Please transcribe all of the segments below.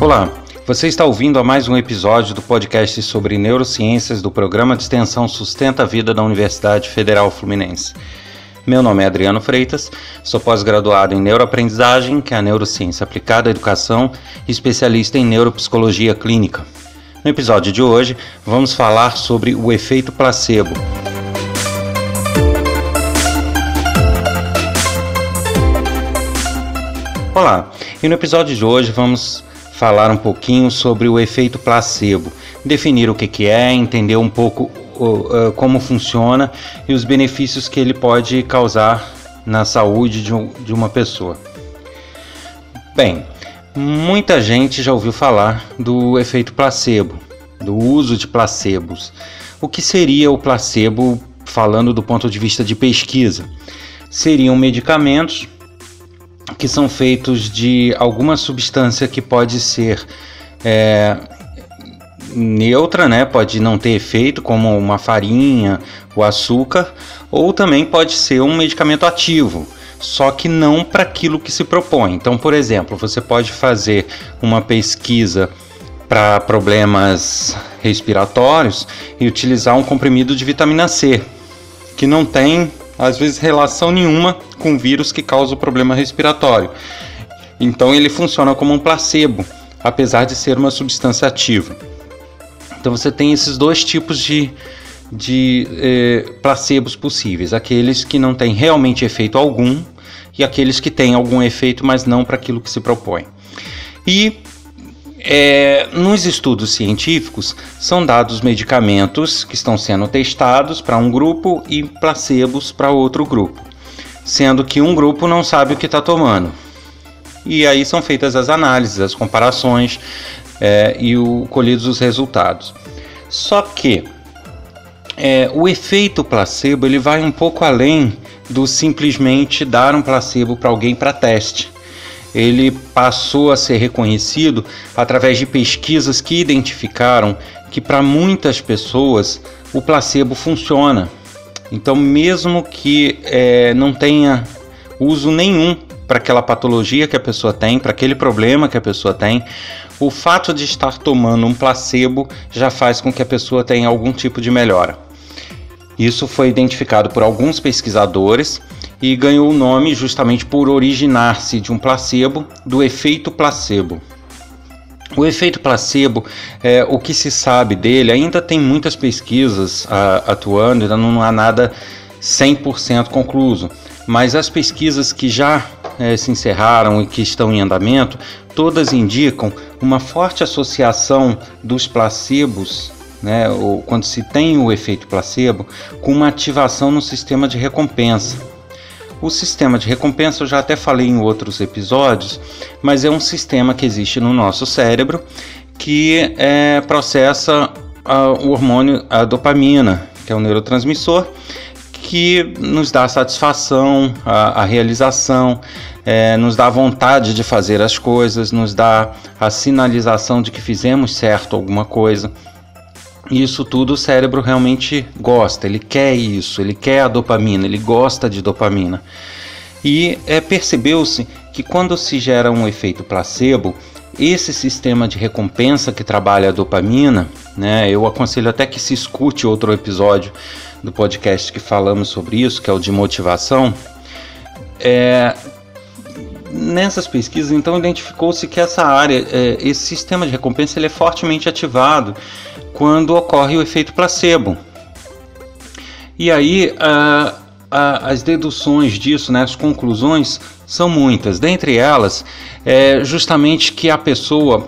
Olá, você está ouvindo a mais um episódio do podcast sobre neurociências do programa de extensão Sustenta a Vida da Universidade Federal Fluminense. Meu nome é Adriano Freitas, sou pós-graduado em neuroaprendizagem, que é a neurociência aplicada à educação, e especialista em neuropsicologia clínica. No episódio de hoje, vamos falar sobre o efeito placebo. Olá, e no episódio de hoje vamos falar um pouquinho sobre o efeito placebo, definir o que, que é, entender um pouco uh, como funciona e os benefícios que ele pode causar na saúde de, um, de uma pessoa. Bem, muita gente já ouviu falar do efeito placebo, do uso de placebos. O que seria o placebo falando do ponto de vista de pesquisa? Seriam medicamentos que são feitos de alguma substância que pode ser é, neutra, né? Pode não ter efeito, como uma farinha, o açúcar, ou também pode ser um medicamento ativo, só que não para aquilo que se propõe. Então, por exemplo, você pode fazer uma pesquisa para problemas respiratórios e utilizar um comprimido de vitamina C, que não tem às vezes relação nenhuma com o vírus que causa o problema respiratório. Então ele funciona como um placebo, apesar de ser uma substância ativa. Então você tem esses dois tipos de, de eh, placebos possíveis: aqueles que não têm realmente efeito algum e aqueles que têm algum efeito, mas não para aquilo que se propõe. E é, nos estudos científicos, são dados medicamentos que estão sendo testados para um grupo e placebos para outro grupo, sendo que um grupo não sabe o que está tomando. E aí são feitas as análises, as comparações é, e o, colhidos os resultados. Só que é, o efeito placebo ele vai um pouco além do simplesmente dar um placebo para alguém para teste ele passou a ser reconhecido através de pesquisas que identificaram que para muitas pessoas o placebo funciona. Então, mesmo que é, não tenha uso nenhum para aquela patologia que a pessoa tem, para aquele problema que a pessoa tem, o fato de estar tomando um placebo já faz com que a pessoa tenha algum tipo de melhora. Isso foi identificado por alguns pesquisadores e ganhou o nome justamente por originar-se de um placebo, do efeito placebo. O efeito placebo, é, o que se sabe dele, ainda tem muitas pesquisas a, atuando, ainda não há nada 100% concluso, mas as pesquisas que já é, se encerraram e que estão em andamento, todas indicam uma forte associação dos placebos né, quando se tem o efeito placebo, com uma ativação no sistema de recompensa. O sistema de recompensa eu já até falei em outros episódios, mas é um sistema que existe no nosso cérebro que é, processa a, o hormônio, a dopamina, que é um neurotransmissor, que nos dá satisfação, a, a realização, é, nos dá vontade de fazer as coisas, nos dá a sinalização de que fizemos certo alguma coisa. Isso tudo o cérebro realmente gosta, ele quer isso, ele quer a dopamina, ele gosta de dopamina. E é, percebeu-se que quando se gera um efeito placebo, esse sistema de recompensa que trabalha a dopamina, né, eu aconselho até que se escute outro episódio do podcast que falamos sobre isso, que é o de motivação. É, nessas pesquisas, então, identificou-se que essa área, é, esse sistema de recompensa, ele é fortemente ativado quando ocorre o efeito placebo. E aí, as deduções disso, né, as conclusões, são muitas. Dentre elas, é justamente que a pessoa,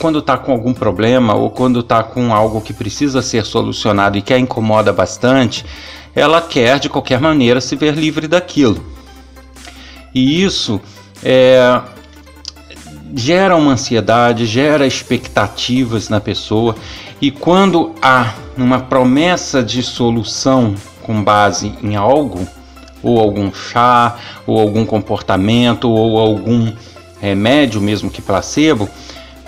quando está com algum problema ou quando está com algo que precisa ser solucionado e que a incomoda bastante, ela quer de qualquer maneira se ver livre daquilo. E isso é, gera uma ansiedade, gera expectativas na pessoa, e quando há uma promessa de solução com base em algo, ou algum chá, ou algum comportamento, ou algum remédio, mesmo que placebo,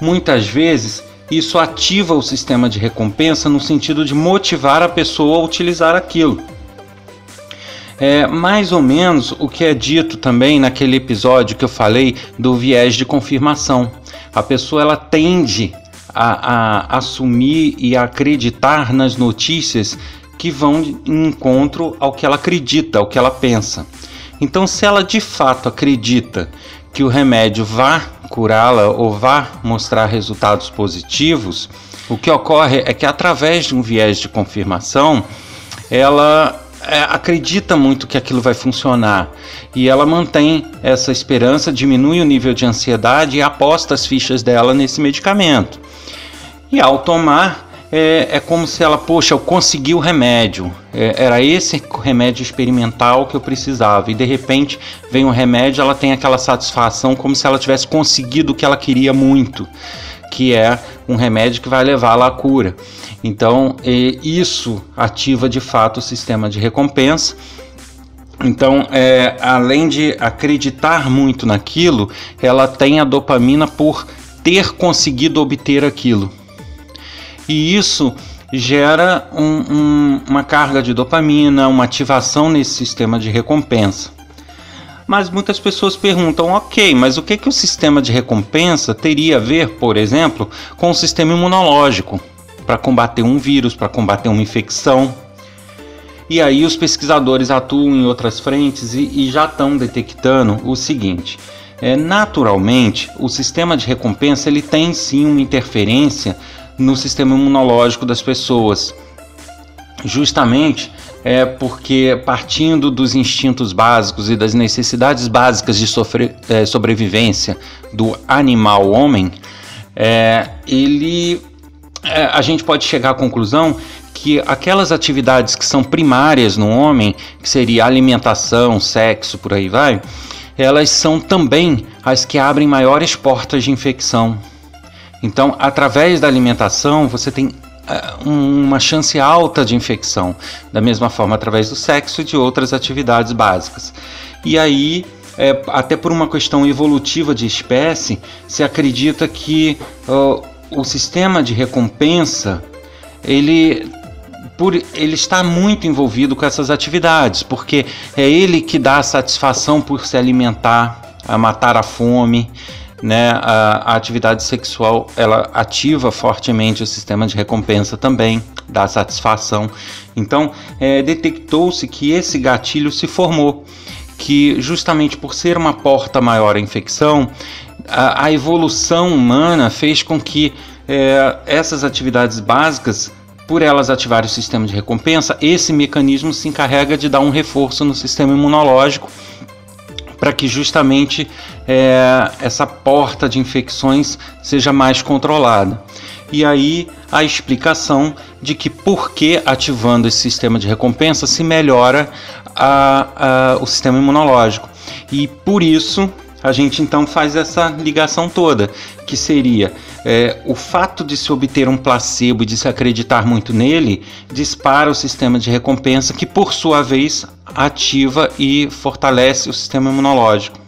muitas vezes isso ativa o sistema de recompensa no sentido de motivar a pessoa a utilizar aquilo. É mais ou menos o que é dito também naquele episódio que eu falei do viés de confirmação. A pessoa ela tende a, a assumir e a acreditar nas notícias que vão em encontro ao que ela acredita, ao que ela pensa. Então, se ela de fato acredita que o remédio vá curá-la ou vá mostrar resultados positivos, o que ocorre é que através de um viés de confirmação, ela é, acredita muito que aquilo vai funcionar. E ela mantém essa esperança, diminui o nível de ansiedade e aposta as fichas dela nesse medicamento. E ao tomar, é, é como se ela, poxa, eu consegui o remédio, é, era esse remédio experimental que eu precisava, e de repente vem o remédio, ela tem aquela satisfação como se ela tivesse conseguido o que ela queria muito, que é um remédio que vai levá-la à cura. Então, isso ativa de fato o sistema de recompensa. Então, é, além de acreditar muito naquilo, ela tem a dopamina por ter conseguido obter aquilo e isso gera um, um, uma carga de dopamina, uma ativação nesse sistema de recompensa. Mas muitas pessoas perguntam, ok, mas o que, que o sistema de recompensa teria a ver, por exemplo, com o sistema imunológico para combater um vírus, para combater uma infecção? E aí os pesquisadores atuam em outras frentes e, e já estão detectando o seguinte: é, naturalmente, o sistema de recompensa ele tem sim uma interferência no sistema imunológico das pessoas. Justamente é porque, partindo dos instintos básicos e das necessidades básicas de sofre, é, sobrevivência do animal homem, é, ele, é, a gente pode chegar à conclusão que aquelas atividades que são primárias no homem, que seria alimentação, sexo, por aí vai, elas são também as que abrem maiores portas de infecção. Então, através da alimentação, você tem uma chance alta de infecção, da mesma forma através do sexo e de outras atividades básicas. E aí, é, até por uma questão evolutiva de espécie, se acredita que uh, o sistema de recompensa ele por ele está muito envolvido com essas atividades, porque é ele que dá satisfação por se alimentar, a matar a fome, né, a, a, atividade sexual ela ativa fortemente o sistema de recompensa também, dá satisfação. Então, é, detectou-se que esse gatilho se formou, que justamente por ser uma porta maior à infecção, a, a evolução humana fez com que é, essas atividades básicas por elas ativarem o sistema de recompensa, esse mecanismo se encarrega de dar um reforço no sistema imunológico para que justamente é, essa porta de infecções seja mais controlada. E aí a explicação de que por que ativando esse sistema de recompensa se melhora a, a, o sistema imunológico. E por isso a gente então faz essa ligação toda, que seria é, o fato de se obter um placebo e de se acreditar muito nele dispara o sistema de recompensa, que por sua vez ativa e fortalece o sistema imunológico.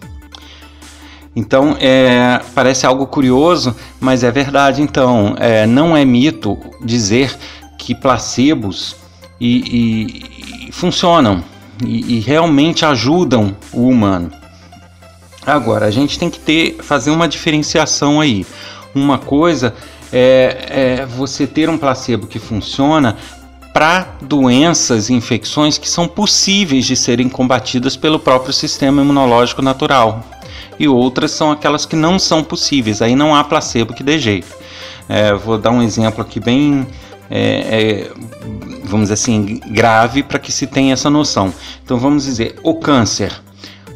Então, é, parece algo curioso, mas é verdade. Então, é, não é mito dizer que placebos e, e funcionam e, e realmente ajudam o humano. Agora, a gente tem que ter, fazer uma diferenciação aí. Uma coisa é, é você ter um placebo que funciona para doenças e infecções que são possíveis de serem combatidas pelo próprio sistema imunológico natural. E outras são aquelas que não são possíveis, aí não há placebo que dê jeito. É, vou dar um exemplo aqui bem, é, é, vamos dizer assim, grave para que se tenha essa noção. Então vamos dizer, o câncer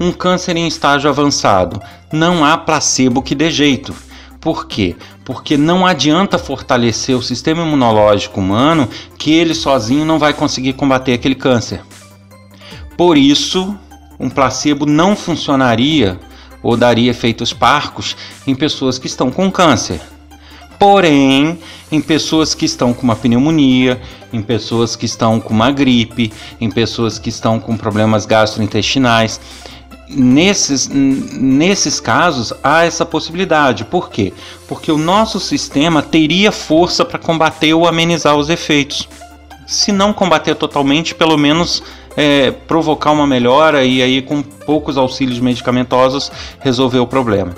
um câncer em estágio avançado. Não há placebo que dê jeito. Por quê? Porque não adianta fortalecer o sistema imunológico humano que ele sozinho não vai conseguir combater aquele câncer. Por isso, um placebo não funcionaria ou daria efeitos parcos em pessoas que estão com câncer. Porém, em pessoas que estão com uma pneumonia, em pessoas que estão com uma gripe, em pessoas que estão com problemas gastrointestinais, nesses, nesses casos há essa possibilidade. Por quê? Porque o nosso sistema teria força para combater ou amenizar os efeitos. se não combater totalmente, pelo menos é, provocar uma melhora e aí com poucos auxílios medicamentosos resolver o problema.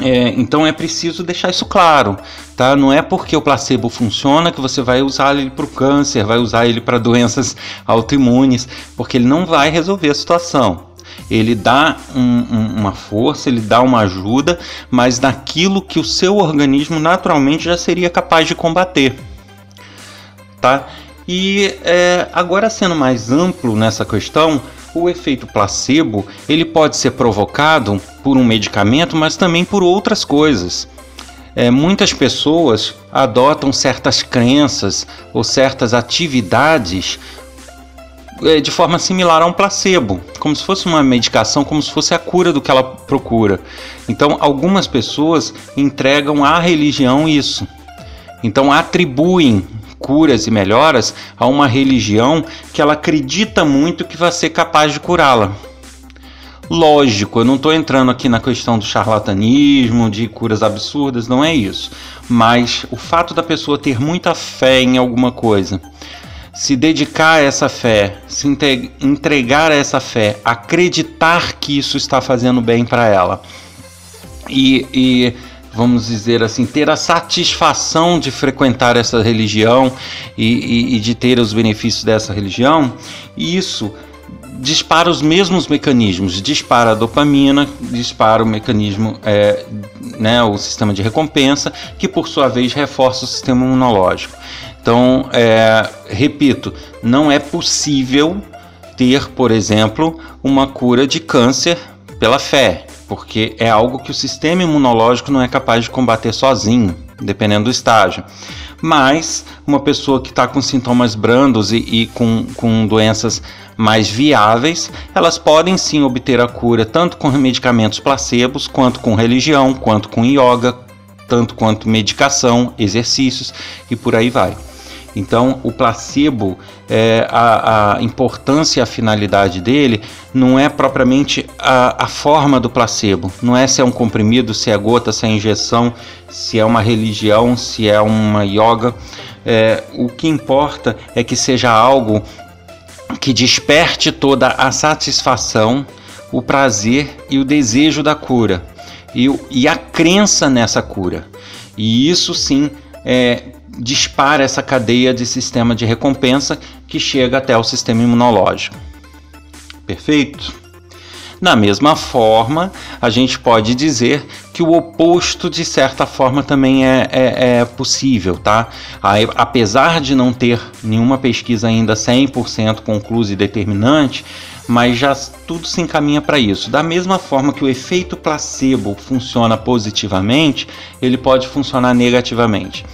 É, então é preciso deixar isso claro, tá? Não é porque o placebo funciona que você vai usar ele para o câncer, vai usar ele para doenças autoimunes, porque ele não vai resolver a situação. Ele dá um, um, uma força, ele dá uma ajuda, mas naquilo que o seu organismo naturalmente já seria capaz de combater, tá? E é, agora sendo mais amplo nessa questão, o efeito placebo ele pode ser provocado por um medicamento, mas também por outras coisas. É, muitas pessoas adotam certas crenças ou certas atividades de forma similar a um placebo, como se fosse uma medicação, como se fosse a cura do que ela procura. Então, algumas pessoas entregam à religião isso. Então, atribuem curas e melhoras a uma religião que ela acredita muito que vai ser capaz de curá-la. Lógico, eu não estou entrando aqui na questão do charlatanismo, de curas absurdas, não é isso. Mas o fato da pessoa ter muita fé em alguma coisa, se dedicar a essa fé, se entregar a essa fé, acreditar que isso está fazendo bem para ela e, e vamos dizer assim, ter a satisfação de frequentar essa religião e, e, e de ter os benefícios dessa religião, isso dispara os mesmos mecanismos, dispara a dopamina, dispara o mecanismo, é, né, o sistema de recompensa, que por sua vez reforça o sistema imunológico. Então, é, repito, não é possível ter, por exemplo, uma cura de câncer pela fé porque é algo que o sistema imunológico não é capaz de combater sozinho, dependendo do estágio. Mas uma pessoa que está com sintomas brandos e, e com, com doenças mais viáveis, elas podem sim obter a cura tanto com medicamentos placebos, quanto com religião, quanto com yoga, tanto quanto medicação, exercícios e por aí vai. Então, o placebo, é, a, a, importância e a finalidade dele não é propriamente a, a, forma do placebo, não é se é um comprimido, se é gota, se é injeção, se é uma religião, se é uma yoga. É, o que importa é que seja algo que desperte toda a satisfação, o prazer e o desejo da cura e, e a crença nessa cura. E isso sim é, dispara essa cadeia de sistema de recompensa que chega até o sistema imunológico. Perfeito? Da mesma forma, a gente pode dizer que o oposto, de certa forma, também é, é, é possível, tá? Aí, apesar de não ter nenhuma pesquisa ainda 100% conclusa e determinante, mas já tudo se encaminha para isso. Da mesma forma que o efeito placebo funciona positivamente, ele pode funcionar negativamente.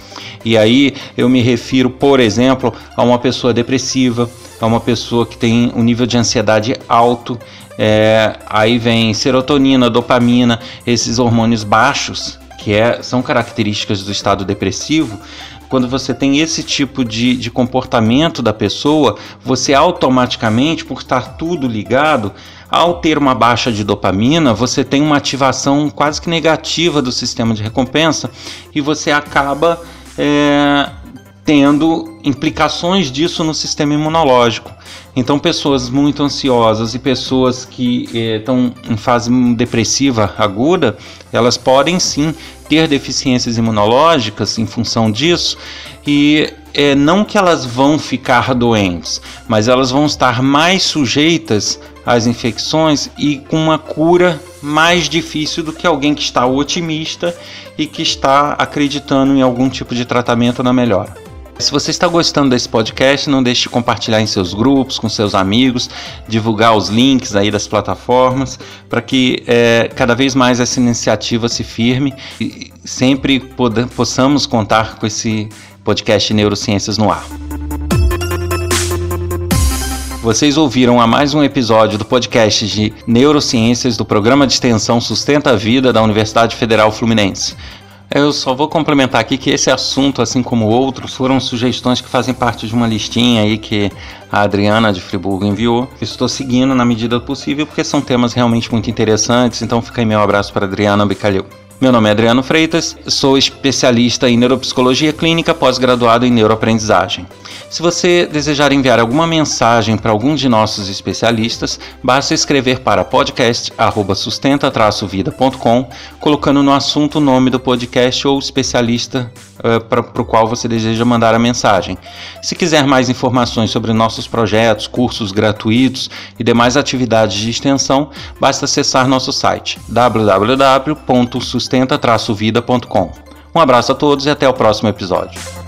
E aí eu me refiro, por exemplo, a uma pessoa depressiva, a uma pessoa que tem um nível de ansiedade alto. É, aí vem serotonina, dopamina, esses hormônios baixos, que é, são características do estado depressivo. Quando você tem esse tipo de, de comportamento da pessoa, você automaticamente, por estar tudo ligado, ao ter uma baixa de dopamina, você tem uma ativação quase que negativa do sistema de recompensa e você acaba é, tendo implicações disso no sistema imunológico. Então, pessoas muito ansiosas e pessoas que estão é, em fase depressiva aguda, elas podem sim ter deficiências imunológicas em função disso e é, não que elas vão ficar doentes, mas elas vão estar mais sujeitas às infecções e com uma cura mais difícil do que alguém que está otimista e que está acreditando em algum tipo de tratamento na melhora. Se você está gostando desse podcast, não deixe de compartilhar em seus grupos, com seus amigos, divulgar os links aí das plataformas, para que é, cada vez mais essa iniciativa se firme e sempre possamos contar com esse podcast Neurociências no ar. Vocês ouviram a mais um episódio do podcast de Neurociências do programa de extensão Sustenta a Vida da Universidade Federal Fluminense. Eu só vou complementar aqui que esse assunto, assim como outros, foram sugestões que fazem parte de uma listinha aí que a Adriana de Friburgo enviou. Estou seguindo na medida do possível porque são temas realmente muito interessantes, então fica aí meu abraço para Adriana Bicalheu. Meu nome é Adriano Freitas, sou especialista em neuropsicologia clínica, pós-graduado em neuroaprendizagem. Se você desejar enviar alguma mensagem para algum de nossos especialistas, basta escrever para podcast@sustenta-vida.com, colocando no assunto o nome do podcast ou especialista uh, para o qual você deseja mandar a mensagem. Se quiser mais informações sobre nossos projetos, cursos gratuitos e demais atividades de extensão, basta acessar nosso site www.sustenta-vida.com. Um abraço a todos e até o próximo episódio.